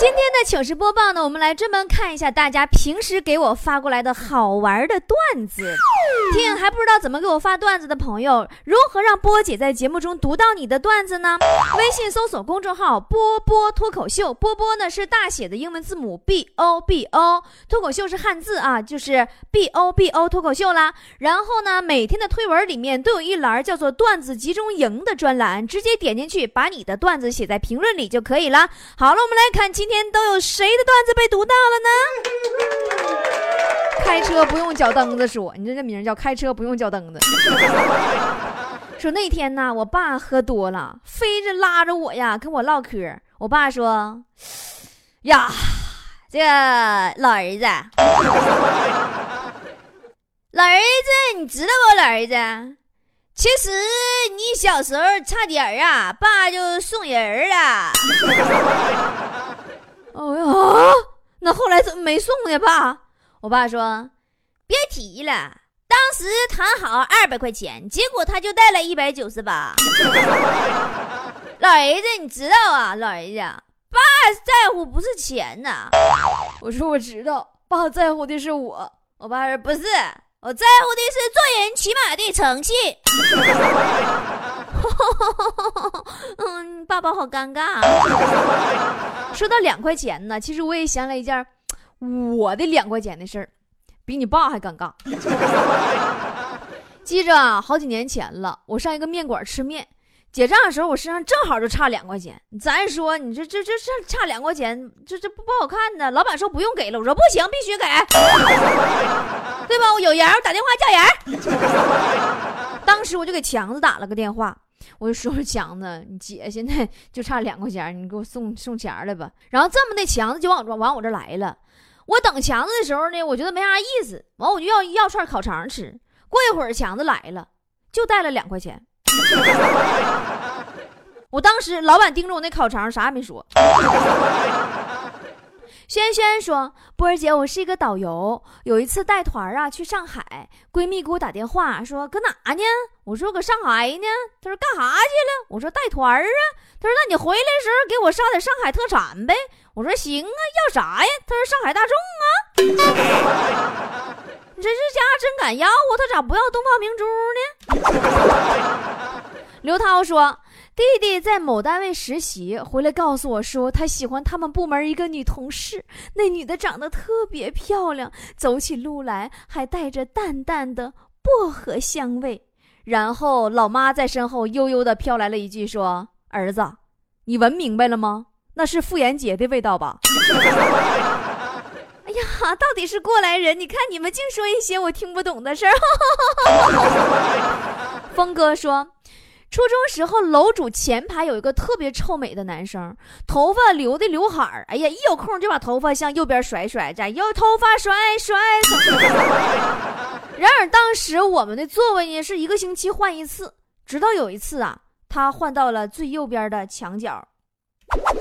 今天的糗事播报呢，我们来专门看一下大家平时给我发过来的好玩的段子。听还不知道怎么给我发段子的朋友，如何让波姐在节目中读到你的段子呢？微信搜索公众号“波波脱口秀”，波波呢是大写的英文字母 B O B O，脱口秀是汉字啊，就是 B O B O 脱口秀啦。然后呢，每天的推文里面都有一栏叫做“段子集中营”的专栏，直接点进去，把你的段子写在评论里就可以了。好了，我们来看今天都有谁的段子被读到了呢？开车不用脚蹬子说，你这这名叫开车不用脚蹬子。说那天呢，我爸喝多了，非着拉着我呀跟我唠嗑。我爸说：“呀，这个老儿子，老儿子，你知道不？老儿子，其实你小时候差点啊，爸就送人了。哦呀，那后来怎么没送呢？爸，我爸说，别提了，当时谈好二百块钱，结果他就带了一百九十八。老儿子，你知道啊，老儿子，爸在乎不是钱呐。我说我知道，爸在乎的是我。我爸说不是，我在乎的是做人起码的诚信。嗯，爸爸好尴尬。说到两块钱呢，其实我也想了一件我的两块钱的事儿，比你爸还尴尬。记着啊，好几年前了，我上一个面馆吃面，结账的时候我身上正好就差两块钱。咱说你这这这这差两块钱，这这不不好看呢。老板说不用给了，我说不行，必须给，对吧？我有人，我打电话叫人。当时我就给强子打了个电话。我就说说强子，你姐现在 就差两块钱，你给我送送钱来吧。然后这么的，强子就往往我这来了。我等强子的时候呢，我觉得没啥意思，完我就要要串烤肠吃。过一会儿强子来了，就带了两块钱。我当时老板盯着我那烤肠，啥也没说。轩轩说：“波儿姐，我是一个导游，有一次带团啊去上海，闺蜜给我打电话说搁哪呢？我说搁上海呢。她说干啥去了？我说带团啊。她说那你回来的时候给我捎点上海特产呗。我说行啊，要啥呀？她说上海大众啊。你这这家真敢要啊，他咋不要东方明珠呢？”刘涛说。弟弟在某单位实习，回来告诉我说，他喜欢他们部门一个女同事，那女的长得特别漂亮，走起路来还带着淡淡的薄荷香味。然后老妈在身后悠悠的飘来了一句说：“儿子，你闻明白了吗？那是妇炎洁的味道吧？”哎呀，到底是过来人！你看你们净说一些我听不懂的事儿。峰哥说。初中时候，楼主前排有一个特别臭美的男生，头发留的刘海儿，哎呀，一有空就把头发向右边甩甩，这有头发甩甩。然而当时我们的座位呢是一个星期换一次，直到有一次啊，他换到了最右边的墙角，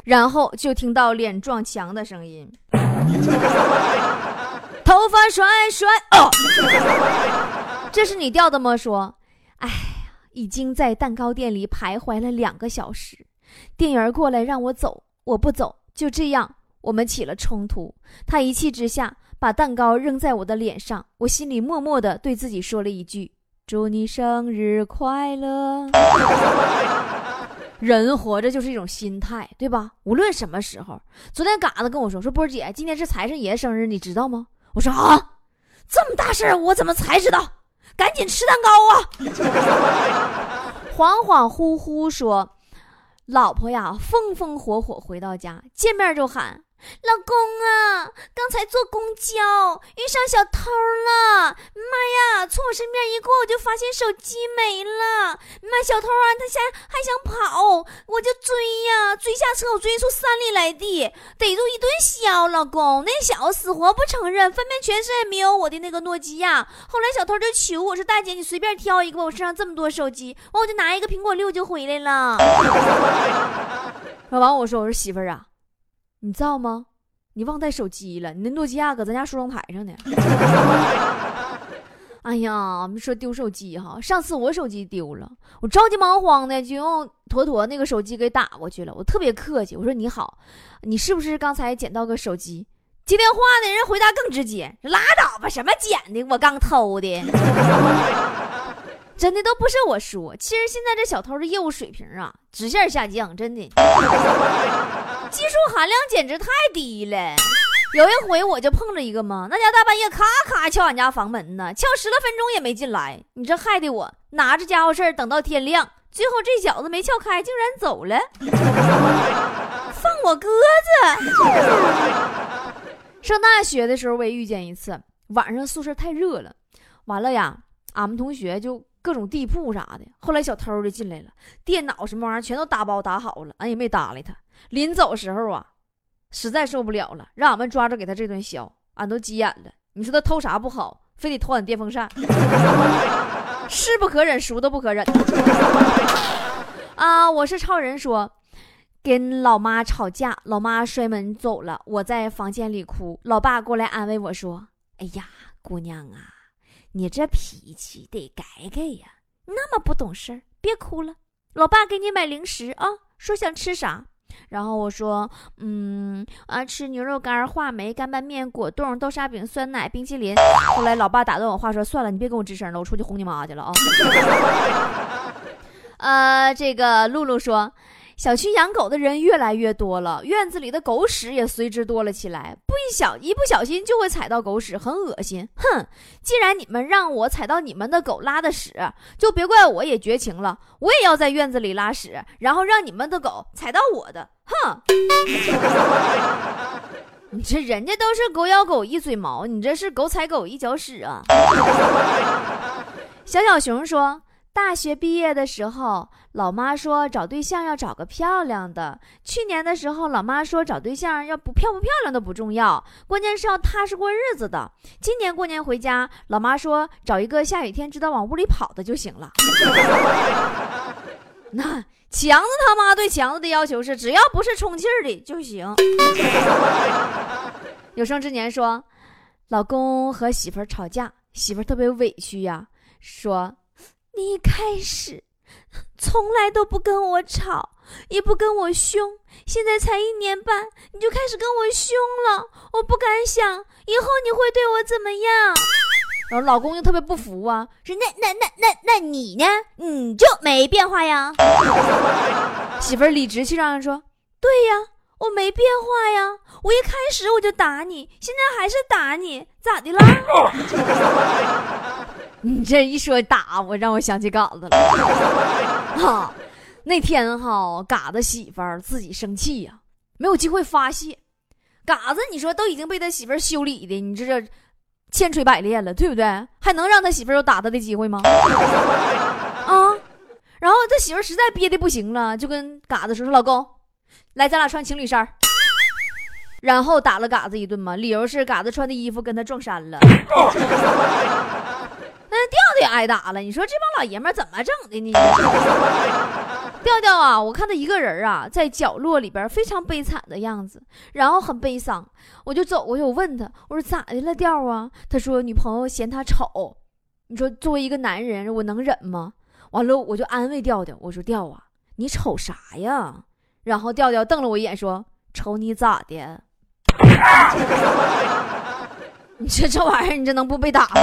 然后就听到脸撞墙的声音，头发甩甩哦，这是你掉的吗？说，哎。已经在蛋糕店里徘徊了两个小时，店员过来让我走，我不走，就这样我们起了冲突。他一气之下把蛋糕扔在我的脸上，我心里默默的对自己说了一句：“祝你生日快乐。”人活着就是一种心态，对吧？无论什么时候。昨天嘎子跟我说：“说波儿姐，今天是财神爷生日，你知道吗？”我说：“啊，这么大事儿，我怎么才知道？”赶紧吃蛋糕啊！恍恍惚惚说，老婆呀，风风火火回到家，见面就喊。老公啊，刚才坐公交遇上小偷了！妈呀，从我身边一过，我就发现手机没了。妈，小偷啊，他想还想跑，我就追呀，追下车，我追出三里来地，逮住一顿削。老公，那小子死活不承认，分辨全身也没有我的那个诺基亚。后来小偷就求我说：“大姐，你随便挑一个吧，我身上这么多手机。”完我就拿一个苹果六就回来了。完我说：“我说媳妇儿啊。”你知道吗？你忘带手机了，你那诺基亚搁咱家梳妆台上呢。哎呀，说丢手机哈，上次我手机丢了，我着急忙慌的就用坨坨那个手机给打过去了。我特别客气，我说你好，你是不是刚才捡到个手机？接电话的人回答更直接，拉倒吧，什么捡的，我刚偷的。真的都不是我说，其实现在这小偷的业务水平啊，直线下降，真的，技术含量简直太低了。有一回我就碰着一个嘛，那家大半夜咔咔敲俺家房门呢，敲十来分钟也没进来。你这害得我拿着家伙事儿等到天亮，最后这小子没撬开，竟然走了，放我鸽子。上大学的时候我也遇见一次，晚上宿舍太热了，完了呀，俺们同学就各种地铺啥的。后来小偷就进来了，电脑什么玩意儿全都打包打好了，俺也没搭理他。临走时候啊。实在受不了了，让俺们抓着给他这顿削，俺都急眼了。你说他偷啥不好，非得偷俺电风扇，是不可忍，孰都不可忍。啊！我是超人说，跟老妈吵架，老妈摔门走了，我在房间里哭，老爸过来安慰我说：“哎呀，姑娘啊，你这脾气得改改呀，那么不懂事别哭了，老爸给你买零食啊，说想吃啥。”然后我说，嗯啊，吃牛肉干、话梅、干拌面、果冻、豆沙饼、酸奶、冰淇淋。后来老爸打断我话说，算了，你别跟我吱声了，我出去哄你妈去了啊。呃，这个露露说。小区养狗的人越来越多了，院子里的狗屎也随之多了起来。不一小一不小心就会踩到狗屎，很恶心。哼！既然你们让我踩到你们的狗拉的屎，就别怪我也绝情了，我也要在院子里拉屎，然后让你们的狗踩到我的。哼！你这人家都是狗咬狗一嘴毛，你这是狗踩狗一脚屎啊！小小熊说。大学毕业的时候，老妈说找对象要找个漂亮的。去年的时候，老妈说找对象要不漂不漂亮都不重要，关键是要踏实过日子的。今年过年回家，老妈说找一个下雨天知道往屋里跑的就行了。那强子他妈对强子的要求是，只要不是充气的就行。有生之年说，老公和媳妇吵架，媳妇特别委屈呀，说。你一开始 从来都不跟我吵，也不跟我凶，现在才一年半，你就开始跟我凶了。我不敢想以后你会对我怎么样。然后老公就特别不服啊，说那那那那那你呢？你就没变化呀？媳妇儿理直气壮地说：“对呀，我没变化呀。我一开始我就打你，现在还是打你，咋的啦？”你这一说打我，让我想起嘎子了。哈，那天哈，嘎子媳妇儿自己生气呀，没有机会发泄。嘎子，你说都已经被他媳妇儿修理的，你这这千锤百炼了，对不对？还能让他媳妇儿有打他的机会吗？啊！然后他媳妇儿实在憋的不行了，就跟嘎子说：“说老公，来，咱俩穿情侣衫。”然后打了嘎子一顿嘛，理由是嘎子穿的衣服跟他撞衫了。那调调挨打了，你说这帮老爷们怎么整的呢？调调啊，我看他一个人啊，在角落里边非常悲惨的样子，然后很悲伤。我就走过去，我问他，我说咋的了，调啊？他说女朋友嫌他丑。你说作为一个男人，我能忍吗？完了，我就安慰调调，我说调啊，你瞅啥呀？然后调调瞪了我一眼，说瞅你咋的？你这这玩意儿，你这能不被打吗？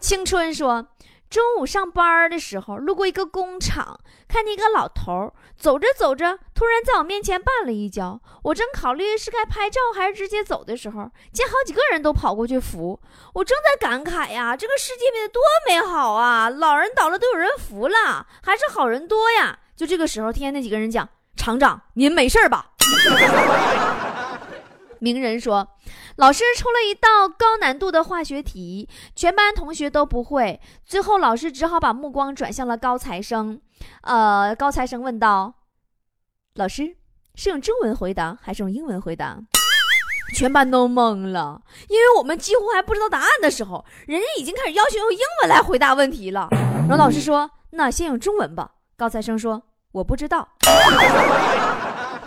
青春说：“中午上班的时候，路过一个工厂，看见一个老头走着走着，突然在我面前绊了一跤。我正考虑是该拍照还是直接走的时候，见好几个人都跑过去扶。我正在感慨呀，这个世界变得多美好啊！老人倒了都有人扶了，还是好人多呀。就这个时候，听见那几个人讲：‘厂长，您没事吧？’”名人说：“老师出了一道高难度的化学题，全班同学都不会。最后，老师只好把目光转向了高材生。呃，高材生问道：‘老师是用中文回答还是用英文回答？’全班都懵了，因为我们几乎还不知道答案的时候，人家已经开始要求用英文来回答问题了。然后老师说：‘那先用中文吧。’高材生说：‘我不知道。’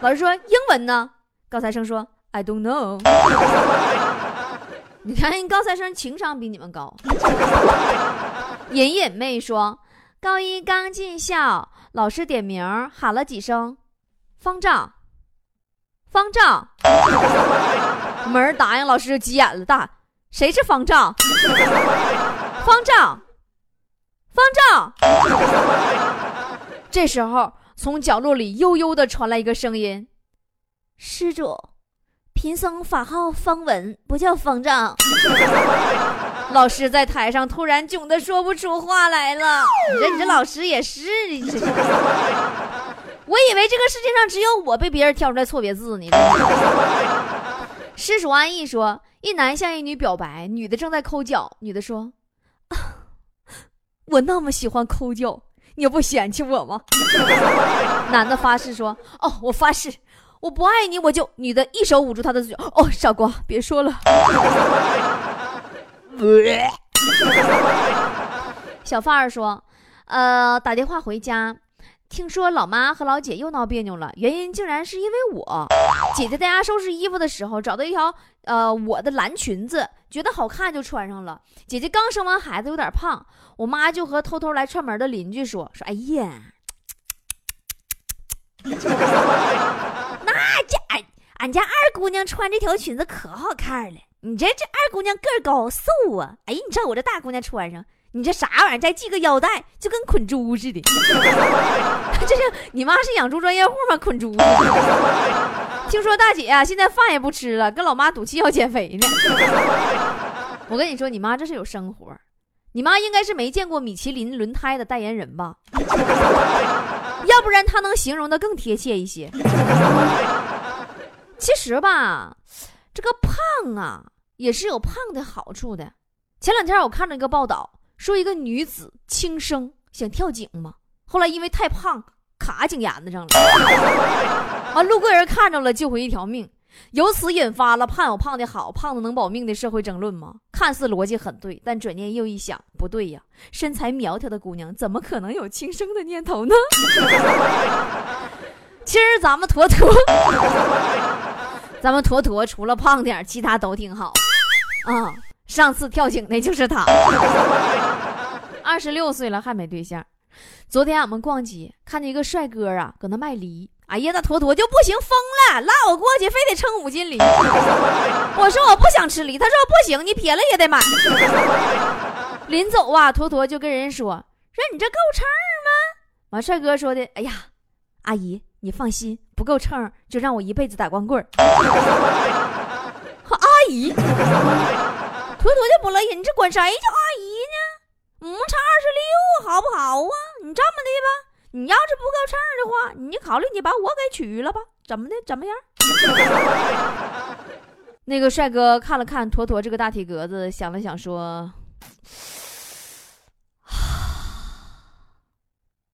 老师说：‘英文呢？’高材生说。” I don't know。你看人高材生情商比你们高。隐隐妹说，高一刚进校，老师点名喊了几声，方丈，方丈，没人答应，老师就急眼了，大谁是方丈？方丈，方丈。这时候，从角落里悠悠的传来一个声音：“施主，贫僧法号方文，不叫方丈。”老师在台上突然窘得说不出话来了。你这你这老师也是，你这我以为这个世界上只有我被别人挑出来错别字呢。师叔安逸说，一男向一女表白，女的正在抠脚，女的说：“啊，我那么喜欢抠脚。”你不嫌弃我吗？男的发誓说：“哦，我发誓，我不爱你，我就……”女的一手捂住他的嘴：“哦，傻瓜，别说了。”小范儿说：“呃，打电话回家，听说老妈和老姐又闹别扭了，原因竟然是因为我。姐姐在家收拾衣服的时候，找到一条呃我的蓝裙子，觉得好看就穿上了。姐姐刚生完孩子，有点胖。”我妈就和偷偷来串门的邻居说：“说哎呀，那家俺俺家二姑娘穿这条裙子可好看了。你这这二姑娘个高瘦啊，哎，你瞅我这大姑娘穿上，你这啥玩意儿？再系个腰带，就跟捆猪似的。这是你妈是养猪专业户吗？捆猪？听说大姐啊，现在饭也不吃了，跟老妈赌气要减肥呢。我跟你说，你妈这是有生活。”你妈应该是没见过米其林轮胎的代言人吧？要不然他能形容的更贴切一些。其实吧，这个胖啊也是有胖的好处的。前两天我看了一个报道，说一个女子轻生想跳井嘛，后来因为太胖卡井沿子上了，啊路过人看着了救回一条命。由此引发了“胖有胖的好，胖子能保命”的社会争论吗？看似逻辑很对，但转念又一想，不对呀，身材苗条的姑娘怎么可能有轻生的念头呢？其实咱们坨坨，咱们坨坨除了胖点，其他都挺好啊。上次跳井的就是他，二十六岁了还没对象。昨天俺们逛街，看见一个帅哥啊，搁那卖梨。哎呀，那坨坨就不行，疯了，拉我过去，非得称五斤梨。我说我不想吃梨，他说不行，你撇了也得买。临走啊，坨坨就跟人说：“说你这够称吗？”完，帅哥说的：“哎呀，阿姨，你放心，不够称就让我一辈子打光棍。”和阿姨，坨坨就不乐意，你这管谁叫阿姨呢？我们差二十六，好不好啊？你这么的吧。你要是不够秤的话，你考虑你把我给娶了吧？怎么的？怎么样？那个帅哥看了看坨坨这个大体格子，想了想说：“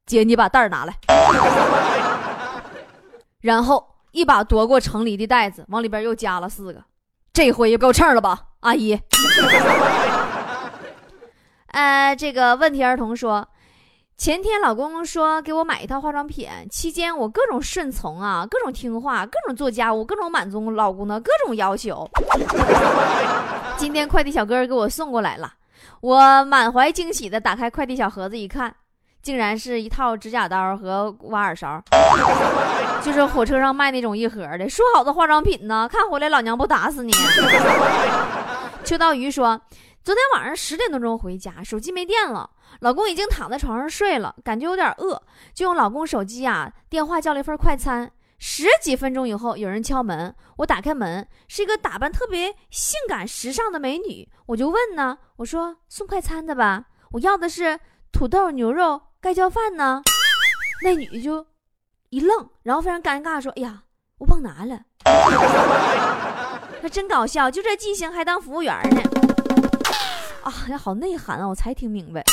姐，你把袋儿拿来。”然后一把夺过盛梨的袋子，往里边又加了四个。这回也够秤了吧，阿姨？呃，这个问题儿童说。前天老公公说给我买一套化妆品，期间我各种顺从啊，各种听话，各种做家务，各种满足老公的各种要求。今天快递小哥给我送过来了，我满怀惊喜的打开快递小盒子一看，竟然是一套指甲刀和挖耳勺，就是火车上卖那种一盒的。说好的化妆品呢？看回来老娘不打死你！秋刀鱼说。昨天晚上十点多钟回家，手机没电了，老公已经躺在床上睡了，感觉有点饿，就用老公手机啊电话叫了一份快餐。十几分钟以后，有人敲门，我打开门，是一个打扮特别性感时尚的美女，我就问呢，我说送快餐的吧，我要的是土豆牛肉盖浇饭呢。那女的就一愣，然后非常尴尬说：“哎呀，我忘拿了。”那真搞笑，就这记性还当服务员呢。啊，呀，好内涵啊！我才听明白。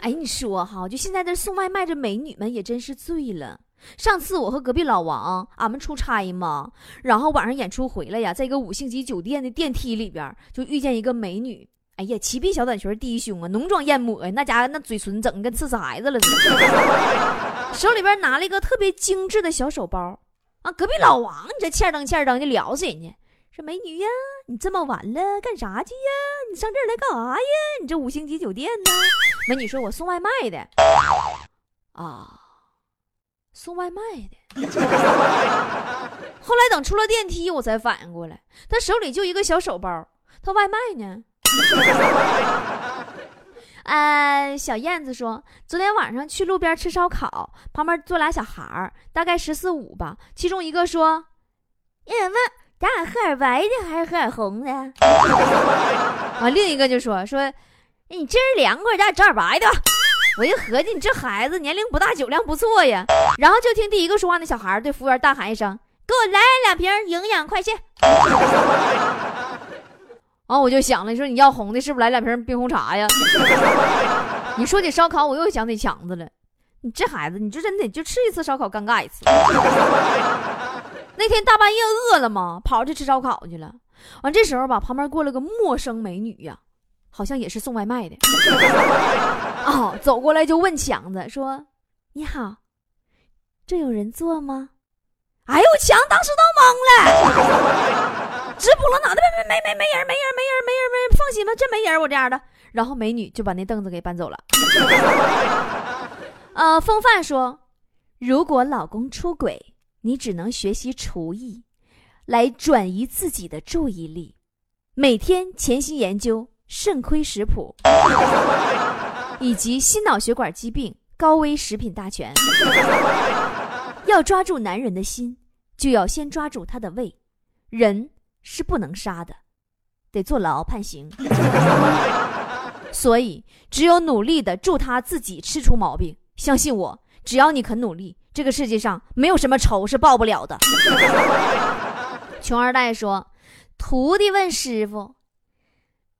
哎，你说哈，就现在这送外卖这美女们也真是醉了。上次我和隔壁老王，俺们出差嘛，然后晚上演出回来呀，在一个五星级酒店的电梯里边，就遇见一个美女。哎呀，齐臂小短裙，低胸啊，浓妆艳抹呀，那家伙那嘴唇整的跟刺死孩子了似的，手里边拿了一个特别精致的小手包。啊，隔壁老王，你这欠灯欠灯的撩死人家。说美女呀，你这么晚了干啥去呀？你上这儿来干啥呀？你这五星级酒店呢？美女说：“我送外卖的。”啊，送外卖的。后来等出了电梯，我才反应过来，他手里就一个小手包，他外卖呢。呃，小燕子说，昨天晚上去路边吃烧烤，旁边坐俩小孩儿，大概十四五吧。其中一个说：“哎呀咱俩喝点白的还是喝点红的？” 啊，另一个就说：“说，你今儿凉快，咱俩整点白的吧。”我一合计，你这孩子年龄不大，酒量不错呀。然后就听第一个说话那小孩对服务员大喊一声：“给我来两瓶营养快线。”完我就想了，你说你要红的，是不是来两瓶冰红茶呀？你说起烧烤，我又想起强子了。你这孩子，你就真的就吃一次烧烤尴尬一次。那天大半夜饿了嘛，跑去吃烧烤去了。完这时候吧，旁边过了个陌生美女呀，好像也是送外卖的。哦，走过来就问强子说：“你好，这有人坐吗？”哎呦，强当时都懵了，直补了脑袋，没没没没人，没人，没人，没人，没人，放心吧，真没人，我这样的。然后美女就把那凳子给搬走了。呃，风范说，如果老公出轨，你只能学习厨艺，来转移自己的注意力，每天潜心研究肾亏食谱，以及心脑血管疾病高危食品大全。要抓住男人的心，就要先抓住他的胃。人是不能杀的，得坐牢判刑。所以，只有努力的助他自己吃出毛病。相信我，只要你肯努力，这个世界上没有什么仇是报不了的。穷二代说：“徒弟问师傅，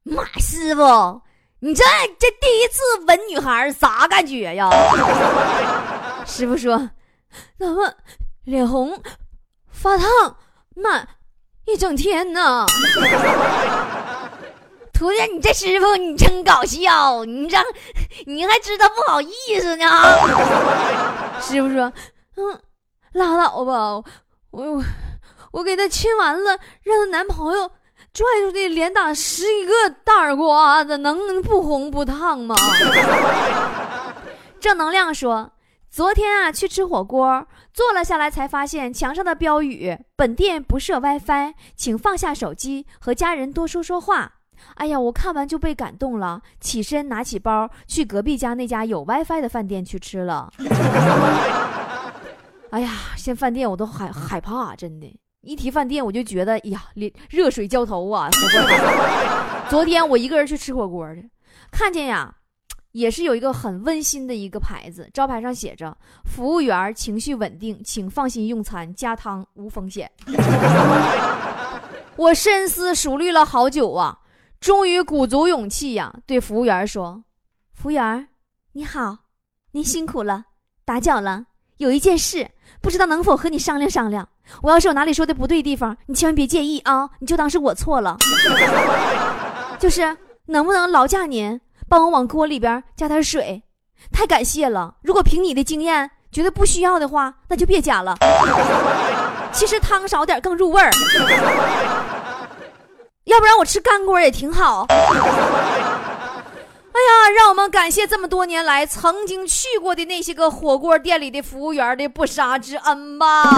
马师傅，你这这第一次吻女孩啥感觉呀？” 师傅说。怎么脸红、发烫、妈一整天呢？徒弟，你这师傅你真搞笑，你这你还知道不好意思呢？师傅说：“嗯，拉倒吧，我我我给他亲完了，让她男朋友拽出去连打十一个大耳刮子，能不红不烫吗？” 正能量说。昨天啊，去吃火锅，坐了下来才发现墙上的标语：“本店不设 WiFi，请放下手机，和家人多说说话。”哎呀，我看完就被感动了，起身拿起包去隔壁家那家有 WiFi 的饭店去吃了。哎呀，现饭店我都害害怕，真的，一提饭店我就觉得，哎呀，热水浇头啊！昨天我一个人去吃火锅的，看见呀。也是有一个很温馨的一个牌子，招牌上写着“服务员情绪稳定，请放心用餐，加汤无风险”。我深思熟虑了好久啊，终于鼓足勇气呀，对服务员说：“服务员，你好，您辛苦了，打搅了。有一件事，不知道能否和你商量商量。我要是有哪里说的不对地方，你千万别介意啊，你就当是我错了。就是能不能劳驾您？”帮我往锅里边加点水，太感谢了。如果凭你的经验觉得不需要的话，那就别加了。其实汤少点更入味儿，要不然我吃干锅也挺好。哎呀，让我们感谢这么多年来曾经去过的那些个火锅店里的服务员的不杀之恩吧。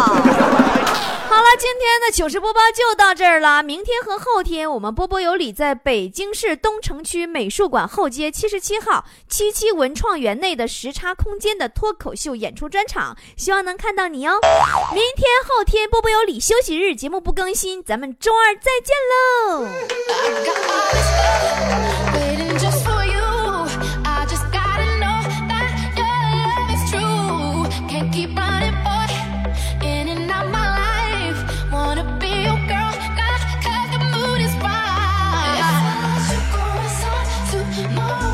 好了，今天的糗事播报就到这儿了。明天和后天，我们波波有理在北京市东城区美术馆后街七十七号七七文创园内的时差空间的脱口秀演出专场，希望能看到你哦。明天后天波波有理休息日，节目不更新，咱们周二再见喽。more.